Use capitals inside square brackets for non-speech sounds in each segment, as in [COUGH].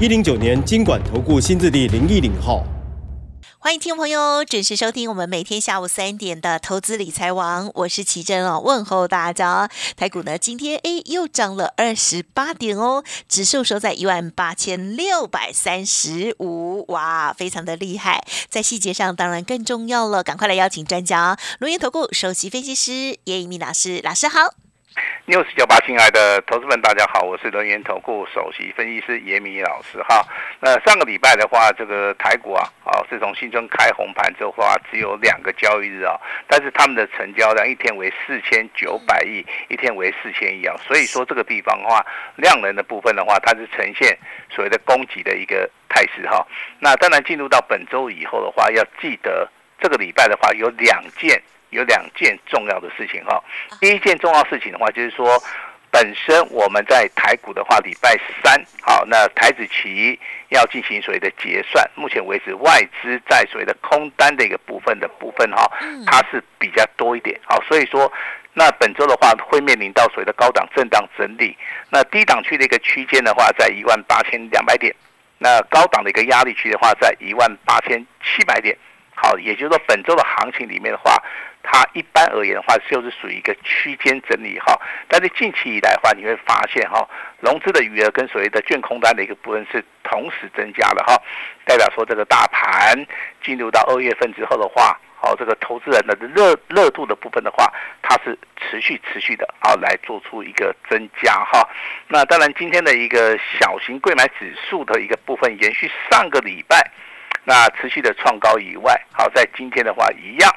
一零九年经管投顾新字第零一零号。欢迎听众朋友准时收听我们每天下午三点的投资理财王，我是奇珍哦，问候大家。台股呢今天哎又涨了二十八点哦，指数收在一万八千六百三十五，哇，非常的厉害。在细节上当然更重要了，赶快来邀请专家，龙岩投顾首席分析师叶一鸣老师，老师好。News 九八，亲爱的投资们，大家好，我是人研投顾首席分析师严明老师哈。那上个礼拜的话，这个台股啊，啊是从新春开红盘之后啊，只有两个交易日啊，但是他们的成交量一天为四千九百亿，一天为四千亿啊，所以说这个地方的话，量能的部分的话，它是呈现所谓的供给的一个态势哈。那当然进入到本周以后的话，要记得这个礼拜的话有两件。有两件重要的事情哈，第一件重要事情的话，就是说，本身我们在台股的话，礼拜三好，那台子期要进行所谓的结算，目前为止外资在所谓的空单的一个部分的部分哈，它是比较多一点好，所以说，那本周的话会面临到所谓的高档震荡整理，那低档区的一个区间的话，在一万八千两百点，那高档的一个压力区的话，在一万八千七百点，好，也就是说本周的行情里面的话。它一般而言的话，就是属于一个区间整理哈。但是近期以来的话，你会发现哈，融资的余额跟所谓的券空单的一个部分是同时增加的哈，代表说这个大盘进入到二月份之后的话，好，这个投资人的热热度的部分的话，它是持续持续的啊来做出一个增加哈。那当然今天的一个小型贵买指数的一个部分延续上个礼拜那持续的创高以外，好，在今天的话一样。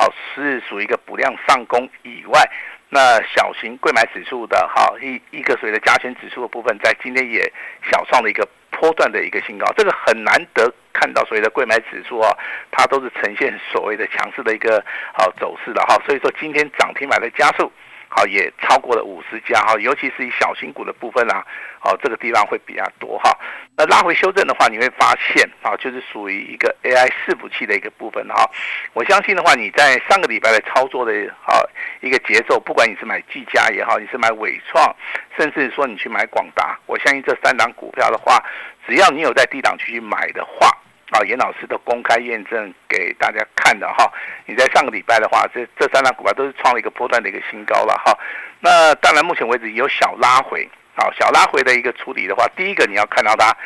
好，是属于一个补量上攻以外，那小型贵买指数的哈一一个所谓的加权指数的部分，在今天也小创了一个波段的一个新高，这个很难得看到所谓的贵买指数啊，它都是呈现所谓的强势的一个好走势的哈，所以说今天涨停板的加速。好，也超过了五十家哈，尤其是以小型股的部分啊，好，这个地方会比较多哈。那拉回修正的话，你会发现啊，就是属于一个 AI 伺服器的一个部分哈。我相信的话，你在上个礼拜的操作的啊一个节奏，不管你是买技嘉也好，你是买伟创，甚至说你去买广达，我相信这三档股票的话，只要你有在低档区去买的话。啊，严老师都公开验证给大家看的哈。你在上个礼拜的话，这这三张股票都是创了一个波段的一个新高了哈。那当然，目前为止有小拉回，啊，小拉回的一个处理的话，第一个你要看到它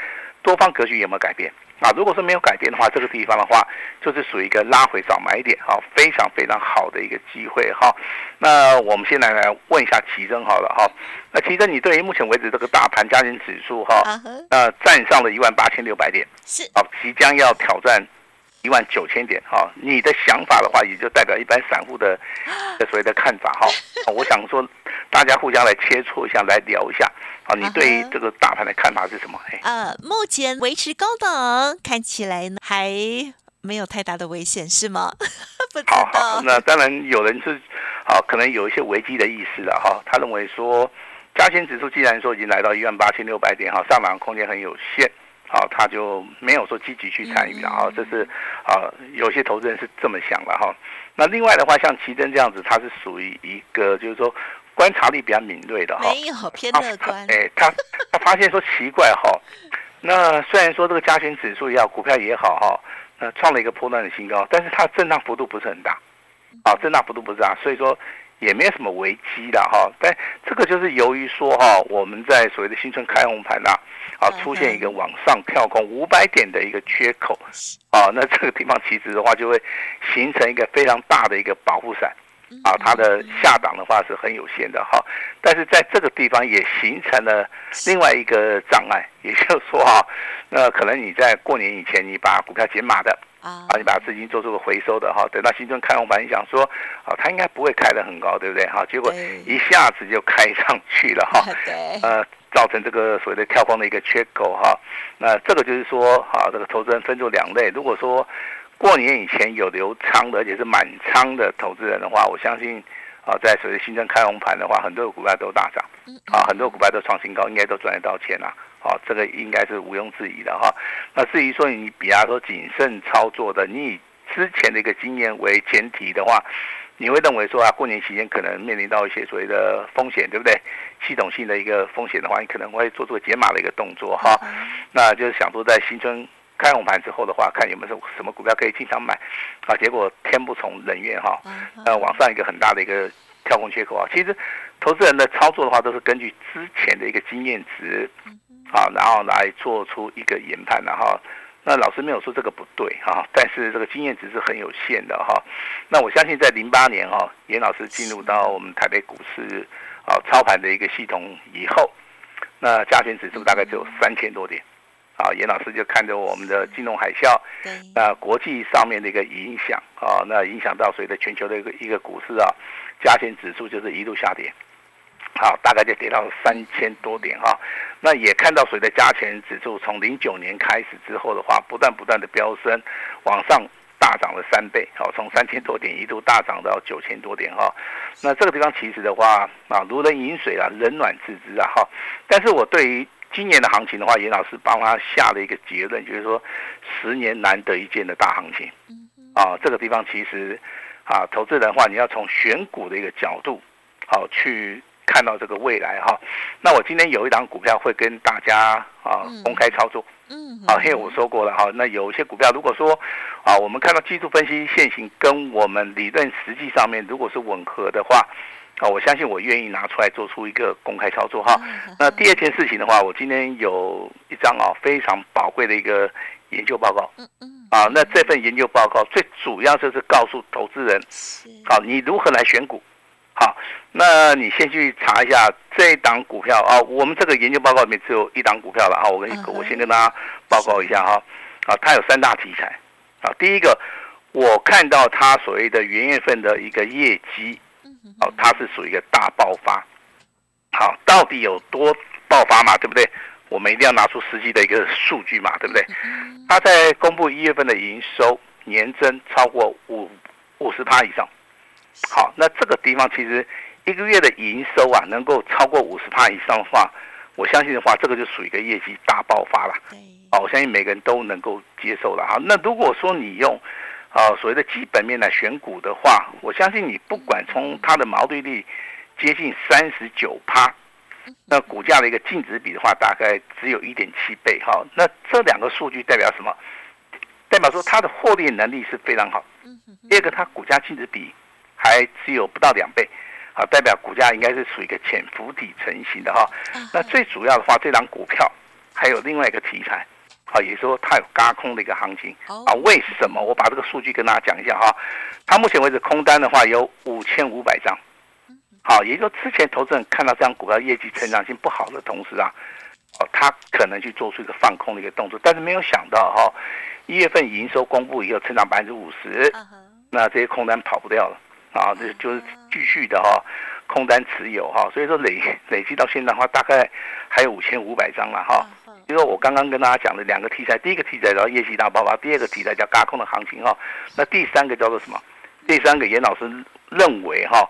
多方格局有没有改变。啊，如果说没有改变的话，这个地方的话，就是属于一个拉回早买点，哈，非常非常好的一个机会，哈。那我们现在来问一下奇珍好了，哈。那奇珍，你对于目前为止这个大盘加权指数，哈，呃，站上了一万八千六百点，是，好，即将要挑战。一万九千点哈，你的想法的话，也就代表一般散户的 [GASPS] 的所谓的看法哈。[LAUGHS] 我想说，大家互相来切磋一下，来聊一下啊。你对这个大盘的看法是什么？呃，目前维持高等，看起来呢还没有太大的危险，是吗？[LAUGHS] 不知道。那当然有人是好，可能有一些危机的意思了哈。他认为说，加权指数既然说已经来到一万八千六百点哈，上涨空间很有限。好，他就没有说积极去参与了哈，这是啊，有些投资人是这么想的哈。那另外的话，像奇珍这样子，它是属于一个就是说观察力比较敏锐的哈，没有偏乐观。哎，他他发现说奇怪哈，[LAUGHS] 那虽然说这个加权指数也好，股票也好哈，那创了一个波段的新高，但是它震荡幅度不是很大，啊，震荡幅度不是大，所以说。也没有什么危机的哈，但这个就是由于说哈，我们在所谓的新春开红盘呐，啊，出现一个往上跳空五百点的一个缺口，啊，那这个地方其实的话就会形成一个非常大的一个保护伞，啊，它的下档的话是很有限的哈，但是在这个地方也形成了另外一个障碍，也就是说哈，那可能你在过年以前你把股票减码的。啊，你把资金做出个回收的哈，等到新春开红盘，你想说，啊，它应该不会开得很高，对不对？哈，结果一下子就开上去了哈。[LAUGHS] 对。呃，造成这个所谓的跳空的一个缺口哈。那这个就是说啊，这个投资人分作两类。如果说过年以前有留仓的，而且是满仓的投资人的话，我相信啊，在所谓新增开红盘的话，很多股票都大涨，啊，很多股票都创新高，应该都赚得到钱啦。啊，这个应该是毋庸置疑的哈。那至于说你比方说谨慎操作的，你以之前的一个经验为前提的话，你会认为说啊，过年期间可能面临到一些所谓的风险，对不对？系统性的一个风险的话，你可能会做出解码的一个动作哈。那就是想说在新春开红盘之后的话，看有没有什么股票可以进场买啊？结果天不从人愿哈，呃，往上一个很大的一个跳空缺口啊。其实投资人的操作的话，都是根据之前的一个经验值。啊，然后来做出一个研判，然后那老师没有说这个不对哈，但是这个经验值是很有限的哈。那我相信在零八年哈，严老师进入到我们台北股市啊操盘的一个系统以后，那加权指数大概只有三千多点，啊，严老师就看着我们的金融海啸，那国际上面的一个影响啊，那影响到随着全球的一个一个股市啊，加权指数就是一路下跌。好，大概就跌到三千多点哈，那也看到随着加权指数从零九年开始之后的话，不断不断的飙升，往上大涨了三倍，好，从三千多点一度大涨到九千多点哈。那这个地方其实的话啊，如人饮水啊，冷暖自知啊哈。但是我对于今年的行情的话，严老师帮他下了一个结论，就是说十年难得一见的大行情。啊，这个地方其实啊，投资人的话，你要从选股的一个角度，好去。看到这个未来哈，那我今天有一档股票会跟大家啊公开操作，嗯，好，因为我说过了哈，那有一些股票如果说啊，我们看到技术分析现行跟我们理论实际上面如果是吻合的话，啊，我相信我愿意拿出来做出一个公开操作哈。那第二件事情的话，我今天有一张啊非常宝贵的一个研究报告，嗯嗯，啊，那这份研究报告最主要就是告诉投资人，好，你如何来选股。好，那你先去查一下这一档股票啊。我们这个研究报告里面只有一档股票了啊。我跟我先跟大家报告一下哈。啊，它有三大题材啊。第一个，我看到它所谓的元月份的一个业绩，哦，它是属于一个大爆发。好，到底有多爆发嘛？对不对？我们一定要拿出实际的一个数据嘛，对不对？它在公布一月份的营收年增超过五五十趴以上。好，那这个地方其实一个月的营收啊，能够超过五十帕以上的话，我相信的话，这个就属于一个业绩大爆发了。哦，我相信每个人都能够接受了哈。那如果说你用啊所谓的基本面来选股的话，我相信你不管从它的毛利率接近三十九趴，那股价的一个净值比的话，大概只有一点七倍哈。那这两个数据代表什么？代表说它的获利能力是非常好。第二个，它股价净值比。还只有不到两倍，好，代表股价应该是属于一个潜伏底成型的哈。那最主要的话，这张股票还有另外一个题材，好，也说它有嘎空的一个行情啊。为什么？我把这个数据跟大家讲一下哈。它目前为止空单的话有五千五百张，好，也就说之前投资人看到这张股票业绩成长性不好的同时啊，哦，他可能去做出一个放空的一个动作，但是没有想到哈，一月份营收公布以后成长百分之五十，那这些空单跑不掉了。啊，这就是继续的哈，空单持有哈，所以说累累计到现在的话，大概还有五千五百张了哈。因为我刚刚跟大家讲的两个题材，第一个题材叫业绩大爆发，第二个题材叫高空的行情哈。那第三个叫做什么？第三个严老师认为哈，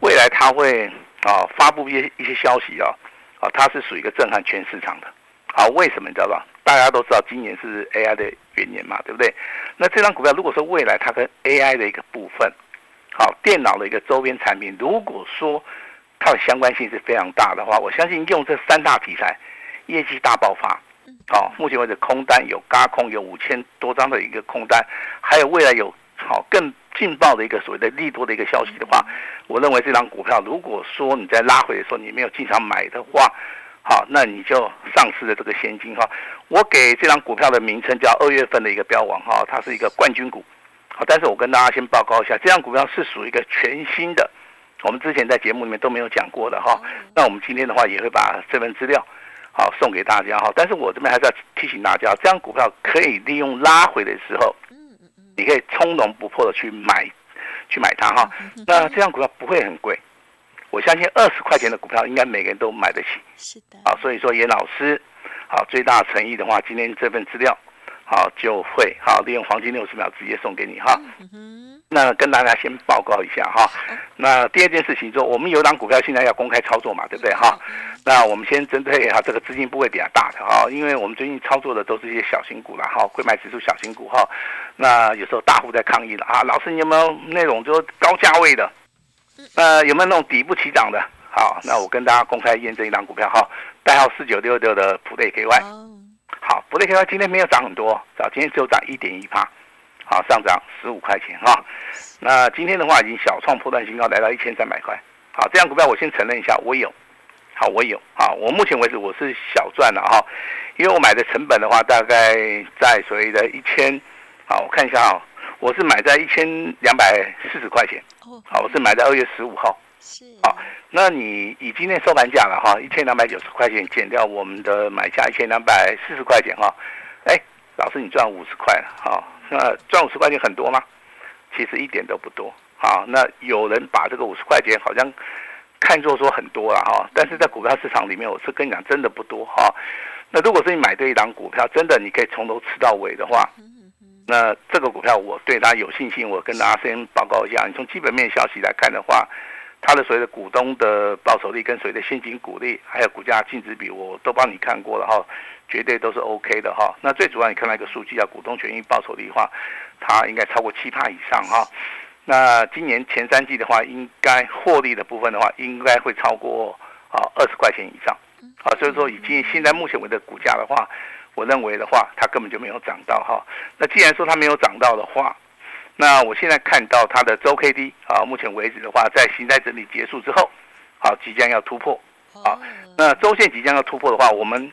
未来他会啊发布一些一些消息啊，啊，它是属于一个震撼全市场的。好，为什么你知道吧？大家都知道今年是 AI 的元年嘛，对不对？那这张股票如果说未来它跟 AI 的一个部分，好，电脑的一个周边产品，如果说它的相关性是非常大的话，我相信用这三大题材，业绩大爆发。好，目前为止空单有高空有五千多张的一个空单，还有未来有好更劲爆的一个所谓的利多的一个消息的话，我认为这张股票如果说你在拉回的时候你没有进场买的话，好，那你就丧失了这个现金哈。我给这张股票的名称叫二月份的一个标王哈，它是一个冠军股。好但是我跟大家先报告一下，这张股票是属于一个全新的，我们之前在节目里面都没有讲过的哈。那我们今天的话也会把这份资料好送给大家哈。但是我这边还是要提醒大家，这张股票可以利用拉回的时候，你可以从容不迫的去买，去买它哈。那这张股票不会很贵，我相信二十块钱的股票应该每个人都买得起。是的，啊，所以说严老师，好最大诚意的话，今天这份资料，好就会好利用黄金六十秒直接送给你哈。嗯，那跟大家先报告一下哈。那第二件事情说，我们有档股票现在要公开操作嘛，对不对哈？那我们先针对哈这个资金部位比较大的哈，因为我们最近操作的都是一些小型股了哈，贵买指数小型股哈。那有时候大户在抗议了啊，老师你有没有那种就高价位的？那，有没有那种底部起涨的？好，那我跟大家公开验证一档股票哈，代号四九六六的普雷 KY。哦，好，普雷 KY 今天没有涨很多，啊，今天只有涨一点一帕，好，上涨十五块钱哈。那今天的话已经小创破断新高，来到一千三百块。好，这样股票我先承认一下，我有。好，我有。啊，我目前为止我是小赚了哈，因为我买的成本的话大概在所谓的一千。好，我看一下啊，我是买在一千两百四十块钱。哦，好，我是买在二月十五号。是，好，那你以今天收盘价了哈，一千两百九十块钱减掉我们的买价一千两百四十块钱哈，哎，老师你赚五十块了哈，那赚五十块钱很多吗？其实一点都不多。好，那有人把这个五十块钱好像看作说很多了哈，但是在股票市场里面，我是跟你讲真的不多哈。那如果是你买对一档股票，真的你可以从头吃到尾的话，那这个股票我对它有信心，我跟大家先报告一下。你从基本面消息来看的话，它的所谓的股东的报酬率跟所谓的现金股利，还有股价净值比，我都帮你看过了哈，绝对都是 OK 的哈。那最主要你看到一个数据叫股东权益报酬率的话，它应该超过七趴以上哈。那今年前三季的话，应该获利的部分的话，应该会超过啊二十块钱以上啊。所以说，以今现在目前为止的股价的话，我认为的话，它根本就没有涨到哈。那既然说它没有涨到的话，那我现在看到它的周 K D 啊，目前为止的话，在形态整理结束之后，好，即将要突破啊。那周线即将要突破的话，我们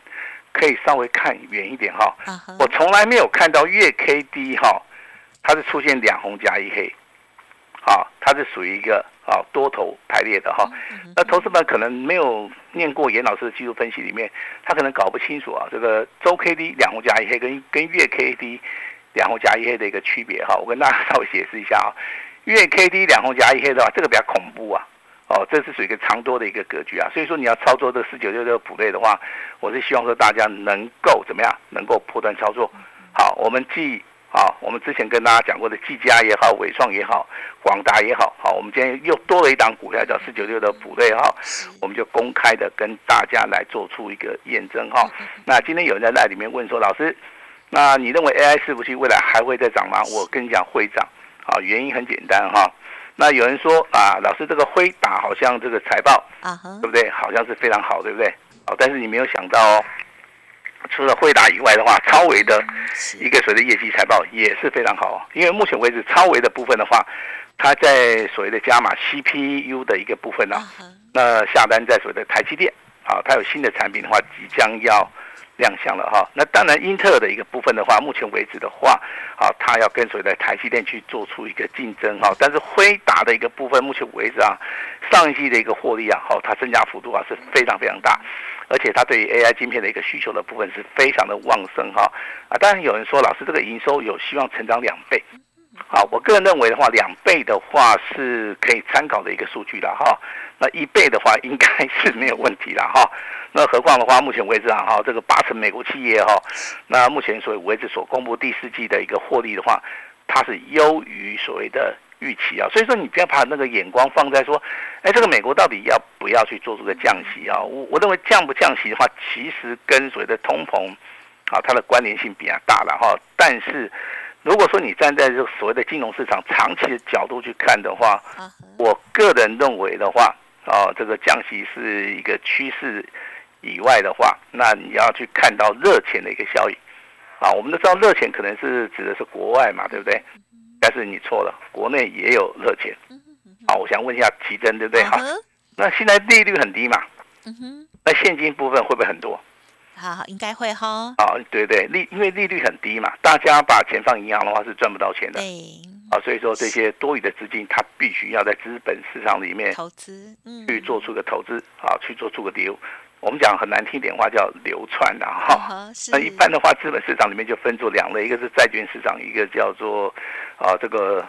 可以稍微看远一点哈。我从来没有看到月 K D 哈，它是出现两红加一黑，好，它是属于一个啊多头排列的哈。那投资们可能没有念过严老师的技术分析里面，他可能搞不清楚啊，这个周 K D 两红加一黑跟跟月 K D。两红加一黑的一个区别哈，我跟大家稍微解释一下啊。月 K D 两红加一黑的话，这个比较恐怖啊。哦，这是属于一个长多的一个格局啊。所以说你要操作这四九六六普类的话，我是希望说大家能够怎么样，能够破断操作。好，我们既啊，我们之前跟大家讲过的技嘉也好，伟创也好，广达也好，好，我们今天又多了一档股票叫四九六的普类哈，我们就公开的跟大家来做出一个验证哈。那今天有人在那里面问说，老师。那你认为 AI 伺服器未来还会再涨吗？我跟你讲会涨，啊，原因很简单哈。那有人说啊，老师这个辉达好像这个财报啊，对不对？好像是非常好，对不对？哦，但是你没有想到哦，除了辉达以外的话，超维的一个所谓的业绩财报也是非常好。因为目前为止，超维的部分的话，它在所谓的加码 CPU 的一个部分呢，那下单在所谓的台积电，啊，它有新的产品的话，即将要。亮相了哈，那当然英特尔的一个部分的话，目前为止的话，好，它要跟随在台积电去做出一个竞争哈，但是辉达的一个部分，目前为止啊，上一季的一个获利啊，好，它增加幅度啊是非常非常大，而且它对于 AI 晶片的一个需求的部分是非常的旺盛哈，啊，当然有人说老师这个营收有希望成长两倍。好，我个人认为的话，两倍的话是可以参考的一个数据了哈。那一倍的话应该是没有问题了哈。那何况的话，目前为止啊哈，这个八成美国企业哈，那目前所为止所公布第四季的一个获利的话，它是优于所谓的预期啊。所以说你不要把那个眼光放在说，哎，这个美国到底要不要去做出个降息啊？我我认为降不降息的话，其实跟所谓的通膨啊，它的关联性比较大了哈。但是如果说你站在这个所谓的金融市场长期的角度去看的话，我个人认为的话，哦，这个降息是一个趋势以外的话，那你要去看到热钱的一个效应啊。我们都知道热钱可能是指的是国外嘛，对不对？但是你错了，国内也有热钱。啊，我想问一下奇珍，对不对？好，那现在利率很低嘛，那现金部分会不会很多？好，应该会哈。啊，对对，利因为利率很低嘛，大家把钱放银行的话是赚不到钱的。对。啊，所以说这些多余的资金，它必须要在资本市场里面投资，嗯，去做出个投资啊，去做出个流。我们讲很难听点话叫流窜的哈。那一般的话，资本市场里面就分作两类，一个是债券市场，一个叫做啊这个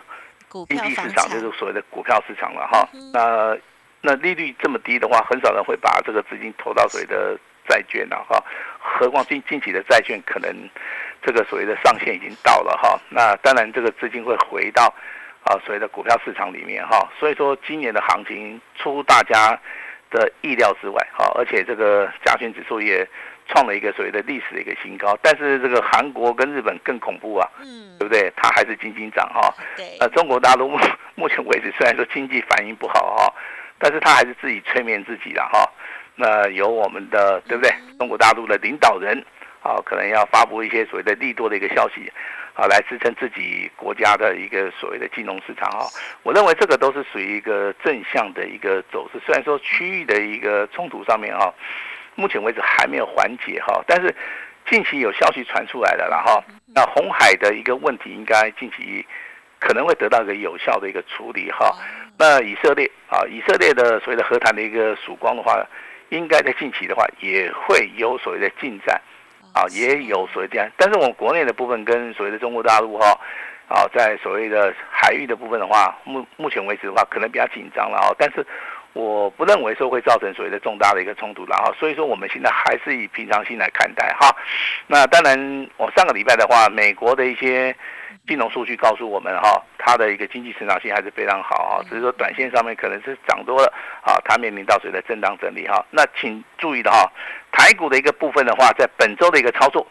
经济市场，就是所谓的股票市场了哈。那那利率这么低的话，很少人会把这个资金投到所谓的债券了哈。何况近近期的债券可能这个所谓的上限已经到了哈。那当然这个资金会回到啊所谓的股票市场里面哈。所以说今年的行情出乎大家的意料之外哈，而且这个加权指数也创了一个所谓的历史的一个新高。但是这个韩国跟日本更恐怖啊，嗯，对不对？它还是金金涨哈。对。那中国大陆目目前为止虽然说经济反应不好哈。但是他还是自己催眠自己了哈，那由我们的对不对？中国大陆的领导人啊，可能要发布一些所谓的利多的一个消息啊，来支撑自己国家的一个所谓的金融市场哈。我认为这个都是属于一个正向的一个走势。虽然说区域的一个冲突上面哈，目前为止还没有缓解哈，但是近期有消息传出来了，然后那红海的一个问题应该近期可能会得到一个有效的一个处理哈。那以色列啊，以色列的所谓的和谈的一个曙光的话，应该在近期的话也会有所谓的进展，啊，也有所谓这样。但是我们国内的部分跟所谓的中国大陆哈，啊，在所谓的海域的部分的话，目目前为止的话，可能比较紧张了啊。但是我不认为说会造成所谓的重大的一个冲突然后。所以说我们现在还是以平常心来看待哈。那当然，我上个礼拜的话，美国的一些。金融数据告诉我们，哈，它的一个经济成长性还是非常好，哈，只是说短线上面可能是涨多了，啊，它面临到谁的震荡整理，哈。那请注意的哈，台股的一个部分的话，在本周的一个操作，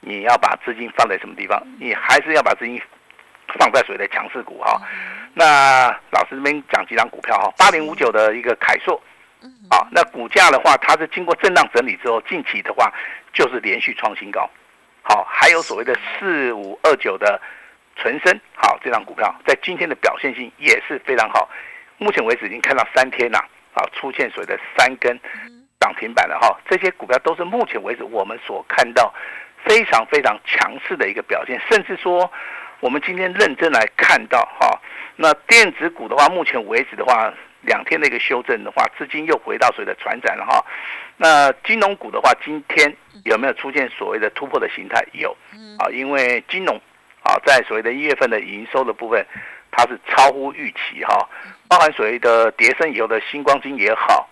你要把资金放在什么地方？你还是要把资金放在谁的强势股，哈。那老师这边讲几张股票，哈，八零五九的一个凯硕，啊，那股价的话，它是经过震荡整理之后，近期的话就是连续创新高，好，还有所谓的四五二九的。纯生好，这张股票在今天的表现性也是非常好。目前为止已经看到三天了，啊，出现所谓的三根涨停板了哈。这些股票都是目前为止我们所看到非常非常强势的一个表现，甚至说我们今天认真来看到哈，那电子股的话，目前为止的话，两天的一个修正的话，资金又回到所谓的船展了哈。那金融股的话，今天有没有出现所谓的突破的形态？有，啊，因为金融。啊，在所谓的一月份的营收的部分，它是超乎预期哈，包含所谓的叠升以后的星光金也好，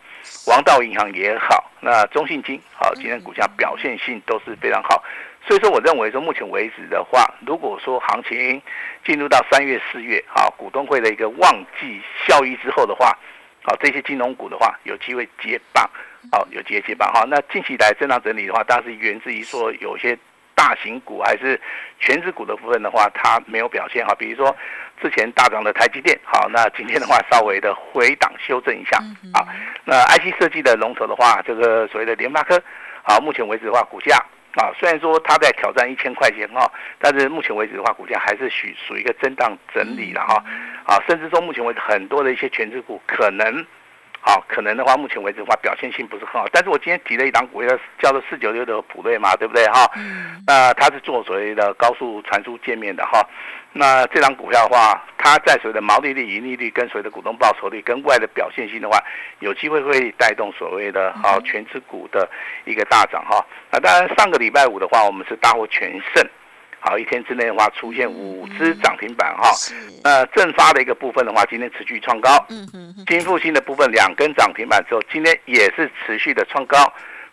王道银行也好，那中信金好，今天股价表现性都是非常好，所以说我认为说目前为止的话，如果说行情进入到三月四月啊，股东会的一个旺季效益之后的话，好，这些金融股的话有机会接棒，好，有机会接棒哈。那近期来震荡整理的话，当然是源自于说有些。大型股还是全指股的部分的话，它没有表现哈。比如说之前大涨的台积电，好，那今天的话稍微的回档修正一下啊。那 IC 设计的龙头的话，这个所谓的联发科，好，目前为止的话，股价啊，虽然说它在挑战一千块钱哈，但是目前为止的话，股价还是属属于一个震荡整理了哈。啊，甚至说目前为止很多的一些全指股可能。好，可能的话，目前为止的话，表现性不是很好。但是我今天提了一档股票，叫做四九六的普瑞嘛，对不对哈？嗯。那它是做所谓的高速传输界面的哈。那这张股票的话，它在所谓的毛利率、盈利率跟所谓的股东报酬率跟外的表现性的话，有机会会带动所谓的啊全指股的一个大涨哈。那当然，上个礼拜五的话，我们是大获全胜。好，一天之内的话出现五只涨停板哈，那正发的一个部分的话，今天持续创高。嗯嗯金复兴的部分两根涨停板之后，今天也是持续的创高。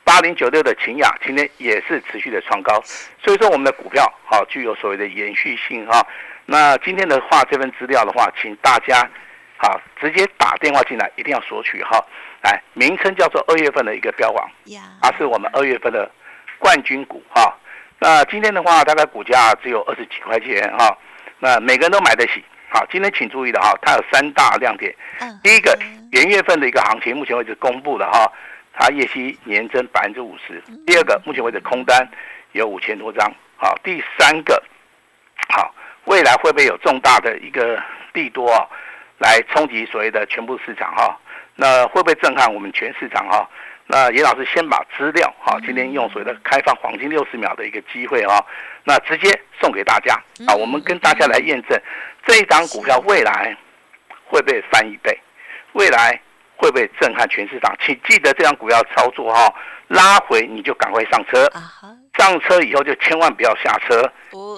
八零九六的秦雅今天也是持续的创高。所以说我们的股票好具有所谓的延续性哈。那今天的话，这份资料的话，请大家好直接打电话进来，一定要索取哈。来，名称叫做二月份的一个标王，而是我们二月份的冠军股哈。那今天的话，大概股价只有二十几块钱哈，那每个人都买得起。好，今天请注意的哈，它有三大亮点。嗯。第一个，元月份的一个行情，目前为止公布的哈，它业绩年增百分之五十。第二个，目前为止空单有五千多张。好，第三个，好，未来会不会有重大的一个利多啊，来冲击所谓的全部市场哈？那会不会震撼我们全市场哈？那严老师先把资料哈，今天用所谓的开放黄金六十秒的一个机会哈，那直接送给大家啊，我们跟大家来验证这一张股票未来会不会翻一倍，未来会不会震撼全市场？请记得这张股票操作哈，拉回你就赶快上车，上车以后就千万不要下车，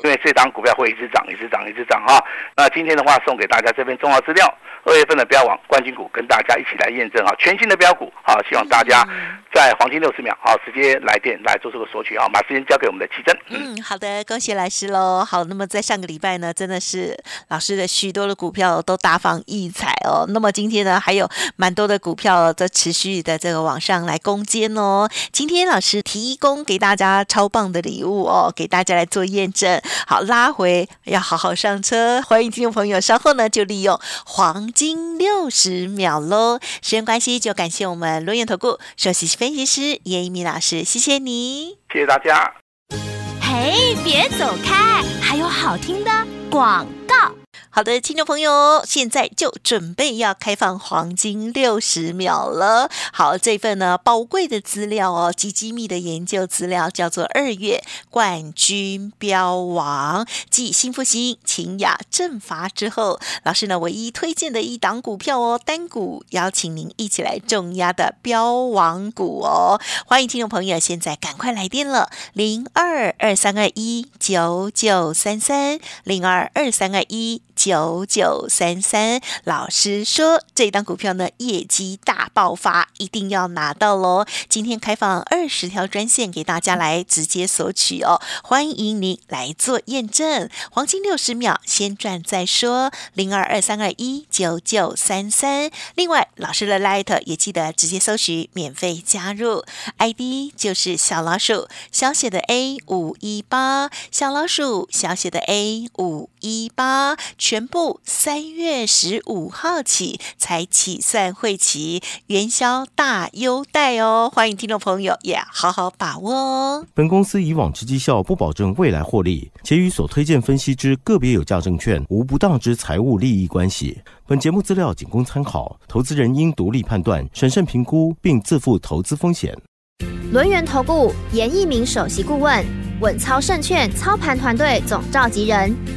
因为这档股票会一直涨，一直涨，一直涨哈。那今天的话，送给大家这份重要资料，二月份的标王冠军股，跟大家一起来验证啊，全新的标股好，希望大家在黄金六十秒好，直接来电来做这个索取啊，把时间交给我们的奇珍。嗯，好的，恭喜老师喽。好，那么在上个礼拜呢，真的是老师的许多的股票都大放异彩哦。那么今天呢，还有蛮多的股票在持续的这个往上来攻坚哦。今天老师提供给大家超棒的礼物哦，给大家来做验证。好，拉回要好好上车，欢迎听众朋友稍后呢就利用黄金六十秒喽。时间关系，就感谢我们罗源投顾首席分析师叶一鸣老师，谢谢你，谢谢大家。嘿，别走开，还有好听的广告。好的，听众朋友，现在就准备要开放黄金六十秒了。好，这份呢宝贵的资料哦，极机密的研究资料，叫做二月冠军标王，继新复兴、秦雅、正法之后，老师呢唯一推荐的一档股票哦，单股邀请您一起来重压的标王股哦。欢迎听众朋友，现在赶快来电了，零二二三二一九九三三，零二二三二一。九九三三，老师说这档股票呢业绩大爆发，一定要拿到喽！今天开放二十条专线给大家来直接索取哦，欢迎您来做验证，黄金六十秒先赚再说，零二二三二一九九三三。另外，老师的 Light 也记得直接搜取免费加入，ID 就是小老鼠小写的 A 五一八，小老鼠小写的 A 五一八。全部三月十五号起才起算会期，元宵大优待哦！欢迎听众朋友也好好把握哦。本公司以往之绩效不保证未来获利，且与所推荐分析之个别有价证券无不当之财务利益关系。本节目资料仅供参考，投资人应独立判断、审慎评估，并自负投资风险。轮源投顾严一鸣首席顾问，稳操胜券操盘团队总召集人。